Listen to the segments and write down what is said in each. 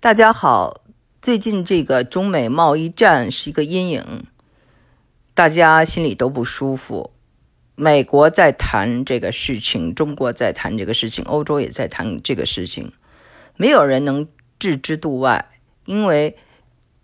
大家好，最近这个中美贸易战是一个阴影，大家心里都不舒服。美国在谈这个事情，中国在谈这个事情，欧洲也在谈这个事情，没有人能置之度外。因为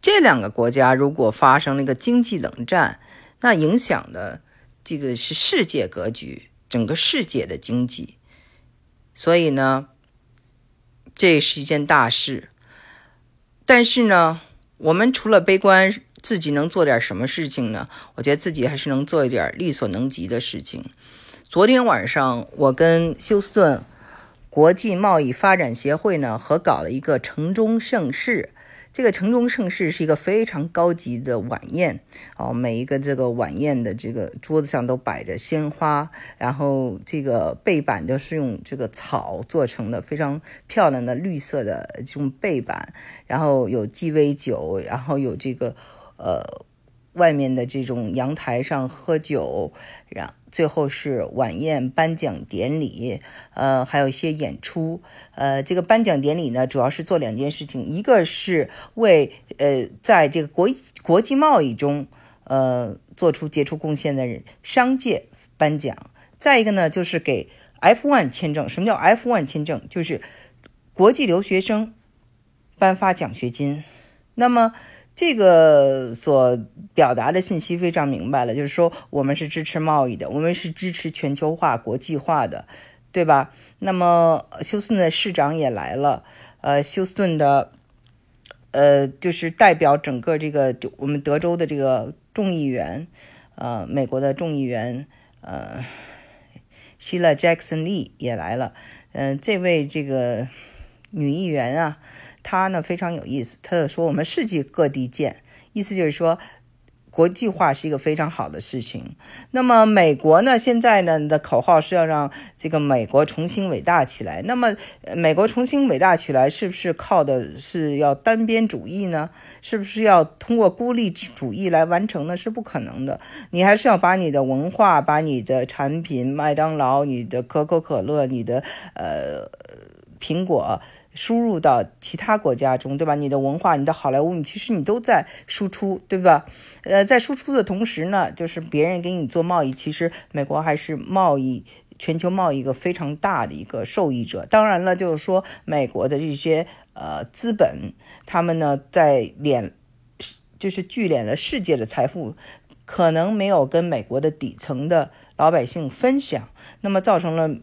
这两个国家如果发生了一个经济冷战，那影响的这个是世界格局，整个世界的经济。所以呢，这是一件大事。但是呢，我们除了悲观，自己能做点什么事情呢？我觉得自己还是能做一点力所能及的事情。昨天晚上，我跟休斯顿国际贸易发展协会呢合搞了一个城中盛世。这个城中盛世是一个非常高级的晚宴哦，每一个这个晚宴的这个桌子上都摆着鲜花，然后这个背板都是用这个草做成的，非常漂亮的绿色的这种背板，然后有鸡尾酒，然后有这个呃外面的这种阳台上喝酒，然。最后是晚宴颁奖典礼，呃，还有一些演出。呃，这个颁奖典礼呢，主要是做两件事情，一个是为呃，在这个国国际贸易中，呃，做出杰出贡献的人商界颁奖；再一个呢，就是给 F1 签证。什么叫 F1 签证？就是国际留学生颁发奖学金。那么。这个所表达的信息非常明白了，就是说我们是支持贸易的，我们是支持全球化、国际化的，对吧？那么休斯顿的市长也来了，呃，休斯顿的，呃，就是代表整个这个我们德州的这个众议员，呃，美国的众议员，呃，希拉·杰克逊·利也来了，嗯，这位这个女议员啊。他呢非常有意思，他说我们世界各地见，意思就是说国际化是一个非常好的事情。那么美国呢现在呢的口号是要让这个美国重新伟大起来。那么美国重新伟大起来是不是靠的是要单边主义呢？是不是要通过孤立主义来完成呢？是不可能的。你还是要把你的文化、把你的产品，麦当劳、你的可口可乐、你的呃苹果。输入到其他国家中，对吧？你的文化、你的好莱坞，你其实你都在输出，对吧？呃，在输出的同时呢，就是别人给你做贸易，其实美国还是贸易全球贸易一个非常大的一个受益者。当然了，就是说美国的这些呃资本，他们呢在敛，就是聚敛了世界的财富，可能没有跟美国的底层的老百姓分享，那么造成了。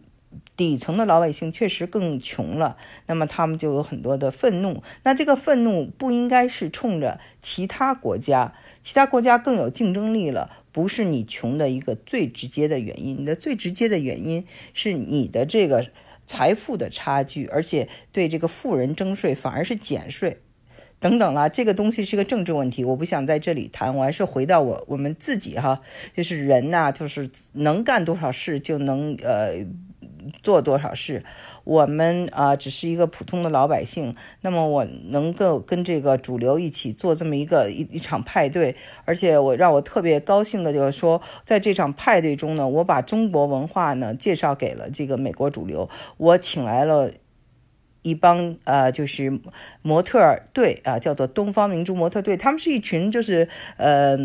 底层的老百姓确实更穷了，那么他们就有很多的愤怒。那这个愤怒不应该是冲着其他国家，其他国家更有竞争力了，不是你穷的一个最直接的原因。你的最直接的原因是你的这个财富的差距，而且对这个富人征税反而是减税。等等了，这个东西是个政治问题，我不想在这里谈，我还是回到我我们自己哈，就是人呐，就是能干多少事就能呃做多少事，我们啊只是一个普通的老百姓，那么我能够跟这个主流一起做这么一个一一场派对，而且我让我特别高兴的就是说，在这场派对中呢，我把中国文化呢介绍给了这个美国主流，我请来了。一帮呃，就是模特队啊，叫做东方明珠模特队。他们是一群就是呃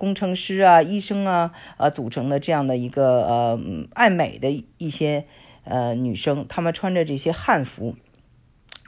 工程师啊、医生啊啊组成的这样的一个呃爱美的一些呃女生。她们穿着这些汉服，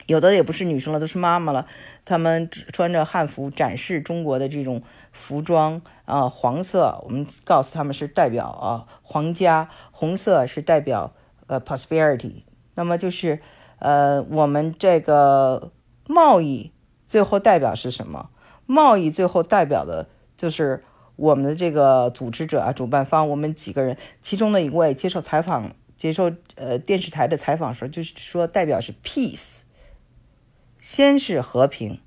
有的也不是女生了，都是妈妈了。她们穿着汉服展示中国的这种服装啊，黄色我们告诉他们是代表啊皇家，红色是代表呃 prosperity。那么就是，呃，我们这个贸易最后代表是什么？贸易最后代表的就是我们的这个组织者啊，主办方，我们几个人，其中的一位接受采访，接受呃电视台的采访时候，就是说代表是 peace，先是和平，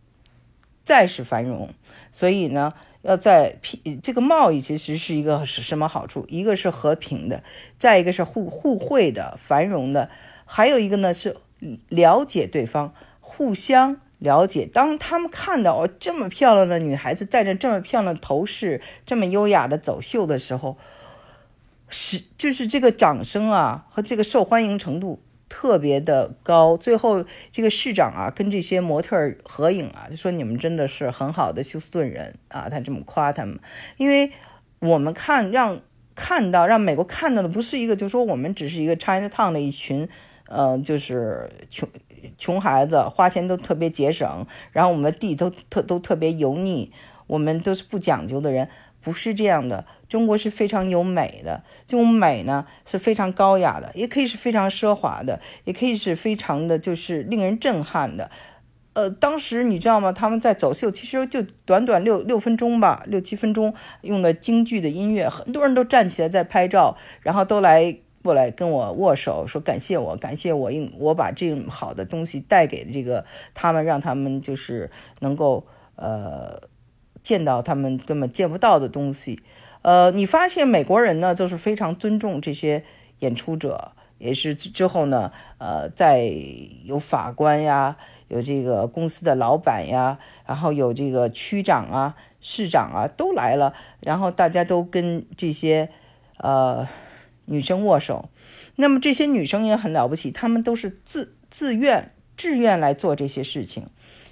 再是繁荣。所以呢，要在 P 这个贸易其实是一个是什么好处？一个是和平的，再一个是互互惠的、繁荣的。还有一个呢是了解对方，互相了解。当他们看到哦这么漂亮的女孩子戴着这么漂亮的头饰，这么优雅的走秀的时候，是就是这个掌声啊和这个受欢迎程度特别的高。最后这个市长啊，跟这些模特合影啊，就说你们真的是很好的休斯顿人啊，他这么夸他们，因为我们看让看到让美国看到的不是一个，就说我们只是一个 China Town 的一群，呃，就是穷穷孩子，花钱都特别节省，然后我们的地都特都特别油腻，我们都是不讲究的人。不是这样的，中国是非常有美的，这种美呢是非常高雅的，也可以是非常奢华的，也可以是非常的就是令人震撼的。呃，当时你知道吗？他们在走秀，其实就短短六六分钟吧，六七分钟，用的京剧的音乐，很多人都站起来在拍照，然后都来过来跟我握手，说感谢我，感谢我，应我把这好的东西带给这个他们，让他们就是能够呃。见到他们根本见不到的东西，呃，你发现美国人呢，就是非常尊重这些演出者，也是之后呢，呃，在有法官呀，有这个公司的老板呀，然后有这个区长啊、市长啊都来了，然后大家都跟这些呃女生握手，那么这些女生也很了不起，她们都是自自愿、自愿来做这些事情。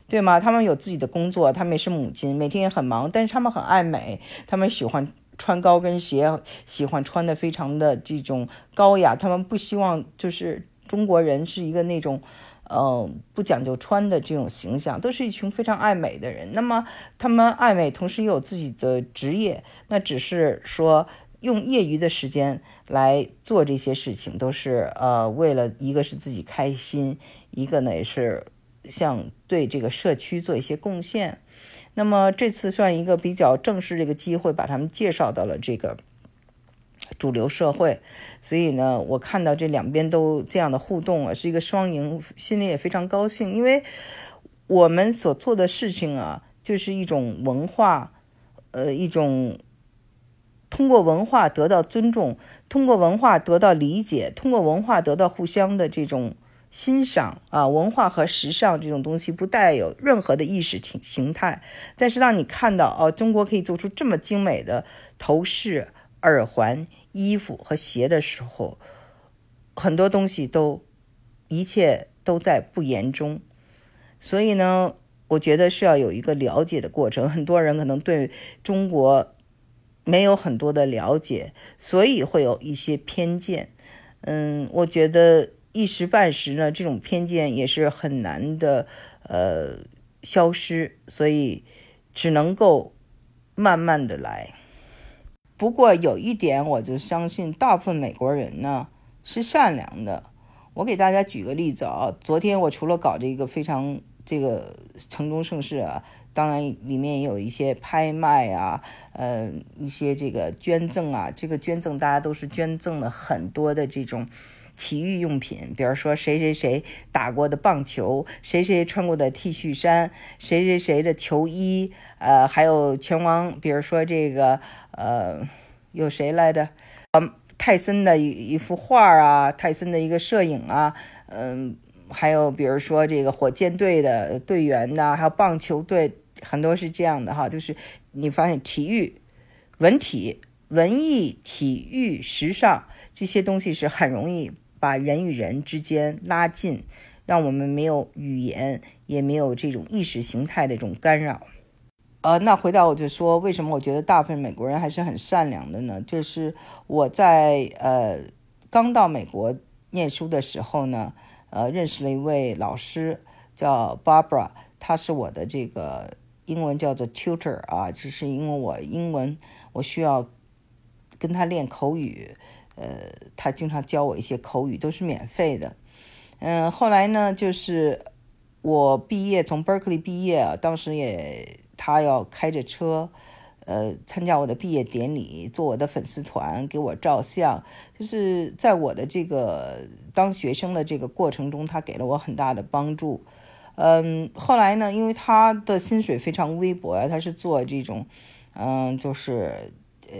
对吗？她们有自己的工作，她们也是母亲，每天也很忙，但是她们很爱美，她们喜欢穿高跟鞋，喜欢穿的非常的这种高雅。他们不希望就是中国人是一个那种，呃，不讲究穿的这种形象，都是一群非常爱美的人。那么他们爱美，同时又有自己的职业，那只是说用业余的时间来做这些事情，都是呃为了一个是自己开心，一个呢也是。像对这个社区做一些贡献，那么这次算一个比较正式的一个机会，把他们介绍到了这个主流社会。所以呢，我看到这两边都这样的互动啊，是一个双赢，心里也非常高兴。因为我们所做的事情啊，就是一种文化，呃，一种通过文化得到尊重，通过文化得到理解，通过文化得到互相的这种。欣赏啊，文化和时尚这种东西不带有任何的意识形态，但是让你看到哦，中国可以做出这么精美的头饰、耳环、衣服和鞋的时候，很多东西都一切都在不言中。所以呢，我觉得是要有一个了解的过程。很多人可能对中国没有很多的了解，所以会有一些偏见。嗯，我觉得。一时半时呢，这种偏见也是很难的，呃，消失，所以只能够慢慢的来。不过有一点，我就相信大部分美国人呢是善良的。我给大家举个例子啊，昨天我除了搞这个非常这个城中盛世啊，当然里面也有一些拍卖啊，呃，一些这个捐赠啊，这个捐赠大家都是捐赠了很多的这种。体育用品，比如说谁谁谁打过的棒球，谁谁穿过的 T 恤衫，谁谁谁的球衣，呃，还有拳王，比如说这个，呃，有谁来的？嗯，泰森的一一幅画啊，泰森的一个摄影啊，嗯，还有比如说这个火箭队的队员呐，还有棒球队，很多是这样的哈，就是你发现体育、文体、文艺、体育、时尚这些东西是很容易。把人与人之间拉近，让我们没有语言，也没有这种意识形态的这种干扰。呃，那回到我就说，为什么我觉得大部分美国人还是很善良的呢？就是我在呃刚到美国念书的时候呢，呃，认识了一位老师叫 Barbara，她是我的这个英文叫做 tutor 啊，就是因为我英文我需要跟他练口语。呃，他经常教我一些口语，都是免费的。嗯，后来呢，就是我毕业从 Berkeley 毕业啊，当时也他要开着车，呃，参加我的毕业典礼，做我的粉丝团，给我照相。就是在我的这个当学生的这个过程中，他给了我很大的帮助。嗯，后来呢，因为他的薪水非常微薄啊，他是做这种，嗯，就是呃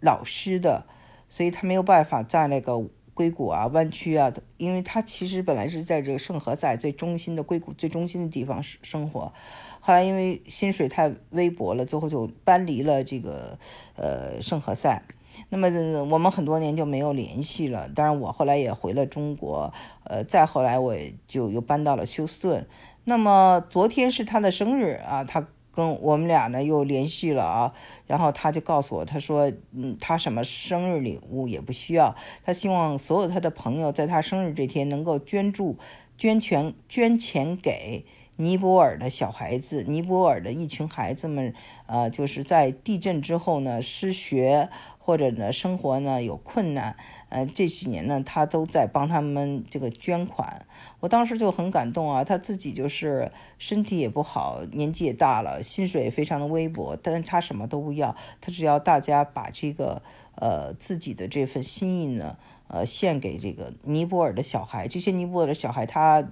老师的。所以他没有办法在那个硅谷啊、湾区啊，因为他其实本来是在这个圣何塞最中心的硅谷最中心的地方生生活，后来因为薪水太微薄了，最后就搬离了这个呃圣何塞。那么我们很多年就没有联系了。当然，我后来也回了中国，呃，再后来我就又搬到了休斯顿。那么昨天是他的生日啊，他跟我们俩呢又联系了啊，然后他就告诉我，他说，嗯，他什么生日礼物也不需要，他希望所有他的朋友在他生日这天能够捐助、捐钱、捐钱给。尼泊尔的小孩子，尼泊尔的一群孩子们，呃，就是在地震之后呢，失学或者呢，生活呢有困难，呃，这几年呢，他都在帮他们这个捐款。我当时就很感动啊，他自己就是身体也不好，年纪也大了，薪水也非常的微薄，但是他什么都不要，他只要大家把这个呃自己的这份心意呢，呃，献给这个尼泊尔的小孩。这些尼泊尔的小孩他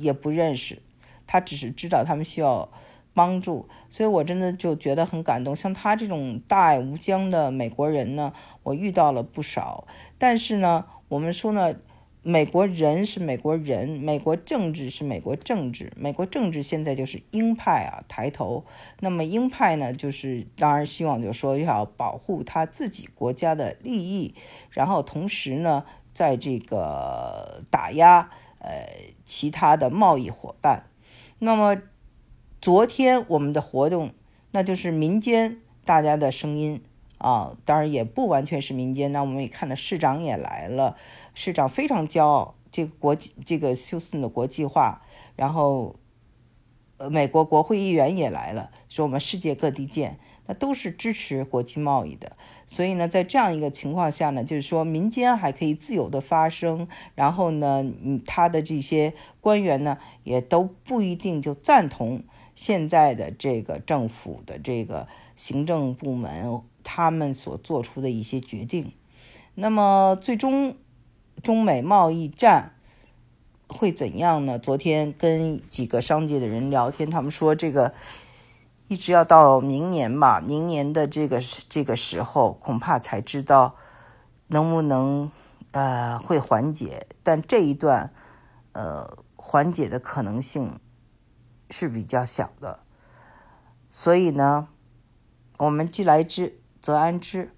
也不认识。他只是知道他们需要帮助，所以我真的就觉得很感动。像他这种大爱无疆的美国人呢，我遇到了不少。但是呢，我们说呢，美国人是美国人，美国政治是美国政治，美国政治现在就是鹰派啊抬头。那么鹰派呢，就是当然希望就说要保护他自己国家的利益，然后同时呢，在这个打压呃其他的贸易伙伴。那么，昨天我们的活动，那就是民间大家的声音啊，当然也不完全是民间。那我们也看到市长也来了，市长非常骄傲，这个国际这个休斯顿的国际化，然后，呃，美国国会议员也来了，说我们世界各地见。那都是支持国际贸易的，所以呢，在这样一个情况下呢，就是说民间还可以自由的发声，然后呢，嗯，他的这些官员呢，也都不一定就赞同现在的这个政府的这个行政部门他们所做出的一些决定。那么，最终中美贸易战会怎样呢？昨天跟几个商界的人聊天，他们说这个。一直要到明年吧，明年的这个这个时候，恐怕才知道能不能呃会缓解。但这一段呃缓解的可能性是比较小的。所以呢，我们既来之则安之。